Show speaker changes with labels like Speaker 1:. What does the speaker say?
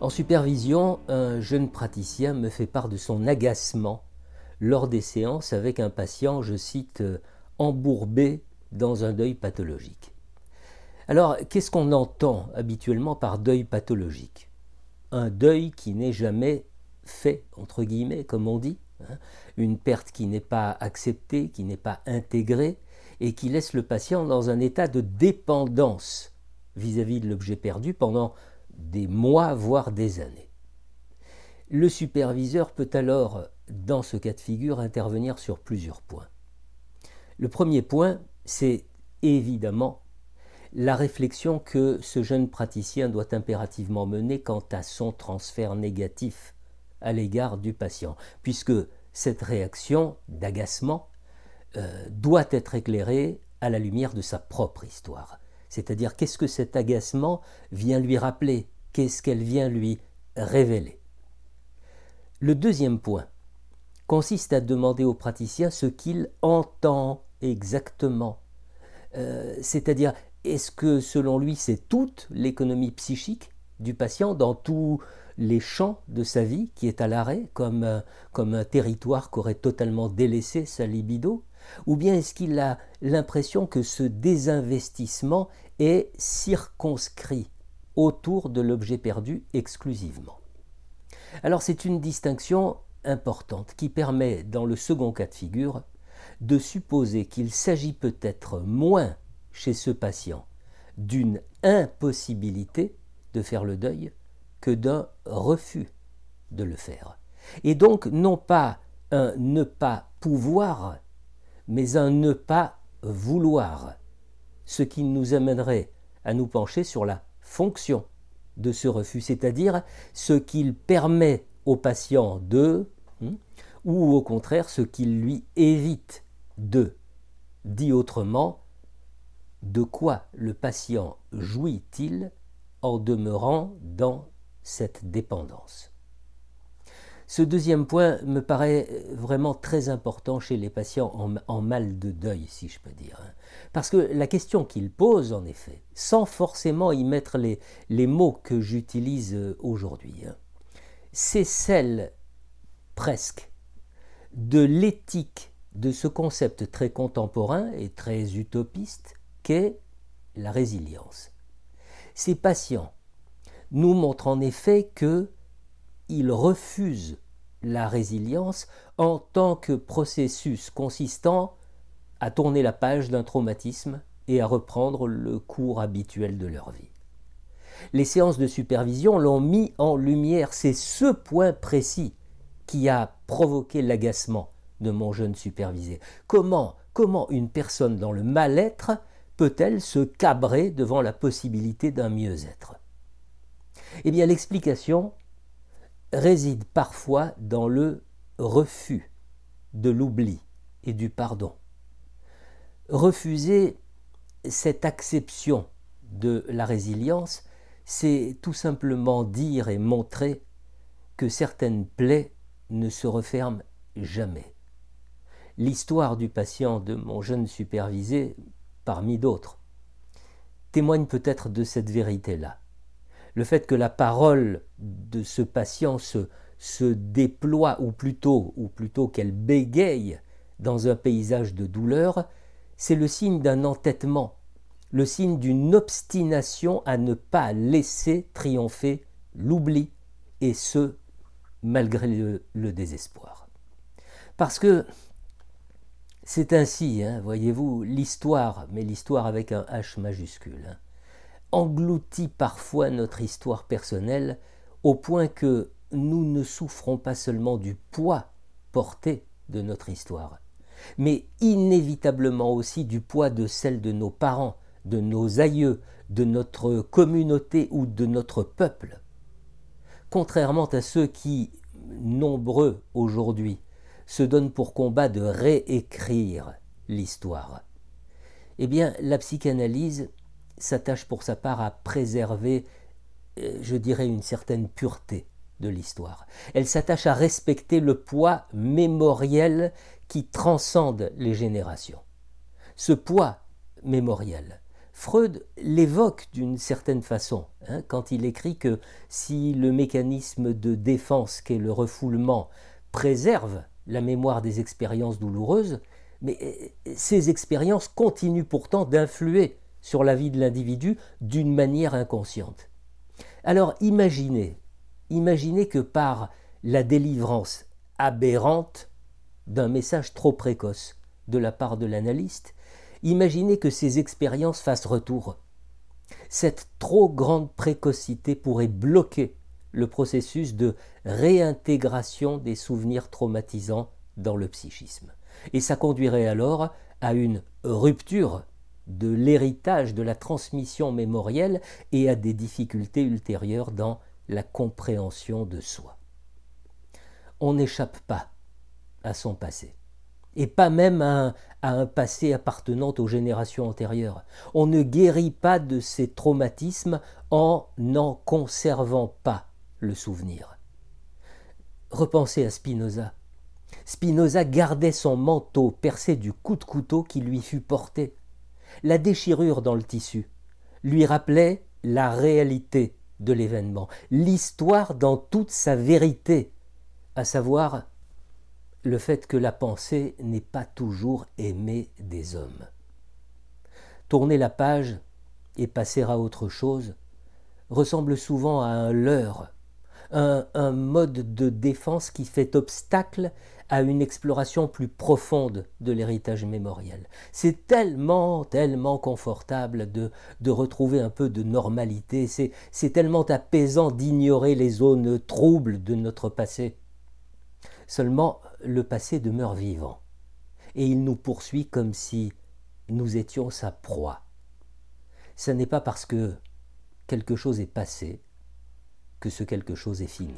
Speaker 1: En supervision, un jeune praticien me fait part de son agacement lors des séances avec un patient, je cite, embourbé dans un deuil pathologique. Alors, qu'est-ce qu'on entend habituellement par deuil pathologique? Un deuil qui n'est jamais fait, entre guillemets, comme on dit, hein. une perte qui n'est pas acceptée, qui n'est pas intégrée, et qui laisse le patient dans un état de dépendance vis-à-vis de l'objet perdu pendant des mois, voire des années. Le superviseur peut alors, dans ce cas de figure, intervenir sur plusieurs points. Le premier point, c'est évidemment la réflexion que ce jeune praticien doit impérativement mener quant à son transfert négatif à l'égard du patient, puisque cette réaction d'agacement euh, doit être éclairée à la lumière de sa propre histoire. C'est-à-dire qu'est-ce que cet agacement vient lui rappeler, qu'est-ce qu'elle vient lui révéler? Le deuxième point consiste à demander au praticien ce qu'il entend exactement. Euh, c'est-à-dire, est-ce que selon lui c'est toute l'économie psychique du patient dans tous les champs de sa vie qui est à l'arrêt, comme, euh, comme un territoire qu'aurait totalement délaissé sa libido? Ou bien est-ce qu'il a l'impression que ce désinvestissement est circonscrit autour de l'objet perdu exclusivement? Alors c'est une distinction importante qui permet, dans le second cas de figure, de supposer qu'il s'agit peut-être moins chez ce patient d'une impossibilité de faire le deuil que d'un refus de le faire. Et donc non pas un ne pas pouvoir, mais un ne pas vouloir, ce qui nous amènerait à nous pencher sur la fonction de ce refus, c'est-à-dire ce qu'il permet au patient de, hmm, ou au contraire ce qu'il lui évite de. Dit autrement, de quoi le patient jouit-il en demeurant dans cette dépendance? Ce deuxième point me paraît vraiment très important chez les patients en, mal de deuil, si je peux dire. Hein. Parce que la question qu'il pose, en effet, sans forcément y mettre les, mots que j'utilise aujourd'hui, hein, c'est celle presque de l'éthique de ce concept très contemporain et très utopiste qu'est la résilience. Ces patients nous montrent en effet qu'ils refusent la résilience en tant que processus consistant à tourner la page d'un traumatisme et à reprendre le cours habituel de leur vie. Les séances de supervision l'ont mis en lumière, c'est ce point précis qui a provoqué l'agacement de mon jeune supervisé. Comment, comment une personne dans le mal-être peut-elle se cabrer devant la possibilité d'un mieux-être? Eh bien, l'explication réside parfois dans le refus de l'oubli et du pardon. Refuser cette acception de la résilience, c'est tout simplement dire et montrer que certaines plaies ne se referment jamais l'histoire du patient de mon jeune supervisé, parmi d'autres, témoigne peut-être de cette vérité-là. Le fait que la parole de ce patient se, déploie, ou plutôt, ou plutôt qu'elle bégaye dans un paysage de douleur, c'est le signe d'un entêtement, le signe d'une obstination à ne pas laisser triompher l'oubli, et ce, malgré le, le désespoir. Parce que c'est ainsi, hein, voyez-vous, l'histoire, mais l'histoire avec un H majuscule, hein, engloutit parfois notre histoire personnelle au point que nous ne souffrons pas seulement du poids porté de notre histoire, mais inévitablement aussi du poids de celle de nos parents, de nos aïeux, de notre communauté ou de notre peuple. Contrairement à ceux qui, nombreux aujourd'hui, se donne pour combat de réécrire l'histoire. Eh bien, la psychanalyse s'attache pour sa part à préserver, euh, je dirais, une certaine pureté de l'histoire. Elle s'attache à respecter le poids mémoriel qui transcende les générations. Ce poids mémoriel Freud l'évoque d'une certaine façon, hein, quand il écrit que si le mécanisme de défense qu'est le refoulement préserve la mémoire des expériences douloureuses, mais euh, ces expériences continuent pourtant d'influer sur la vie de l'individu d'une manière inconsciente. Alors imaginez, imaginez que par la délivrance aberrante d'un message trop précoce de la part de l'analyste, imaginez que ces expériences fassent retour. Cette trop grande précocité pourrait bloquer le processus de réintégration des souvenirs traumatisants dans le psychisme. Et ça conduirait alors à une rupture de l'héritage de la transmission mémorielle et à des difficultés ultérieures dans la compréhension de soi. On n'échappe pas à son passé et pas même à un, passé appartenant aux générations antérieures. On ne guérit pas de ces traumatismes en n'en conservant pas le souvenir. Repensez à Spinoza. Spinoza gardait son manteau percé du coup de couteau qui lui fut porté. La déchirure dans le tissu lui rappelait la réalité de l'événement, l'histoire dans toute sa vérité, à savoir le fait que la pensée n'est pas toujours aimée des hommes. Tourner la page et passer à autre chose ressemble souvent à un leurre, un, mode de défense qui fait obstacle à une exploration plus profonde de l'héritage mémoriel. C'est tellement, tellement confortable de, de retrouver un peu de normalité, c'est tellement apaisant d'ignorer les zones troubles de notre passé. Seulement, le passé demeure vivant, et il nous poursuit comme si nous étions sa proie. Ce n'est pas parce que quelque chose est passé que ce quelque chose est fini.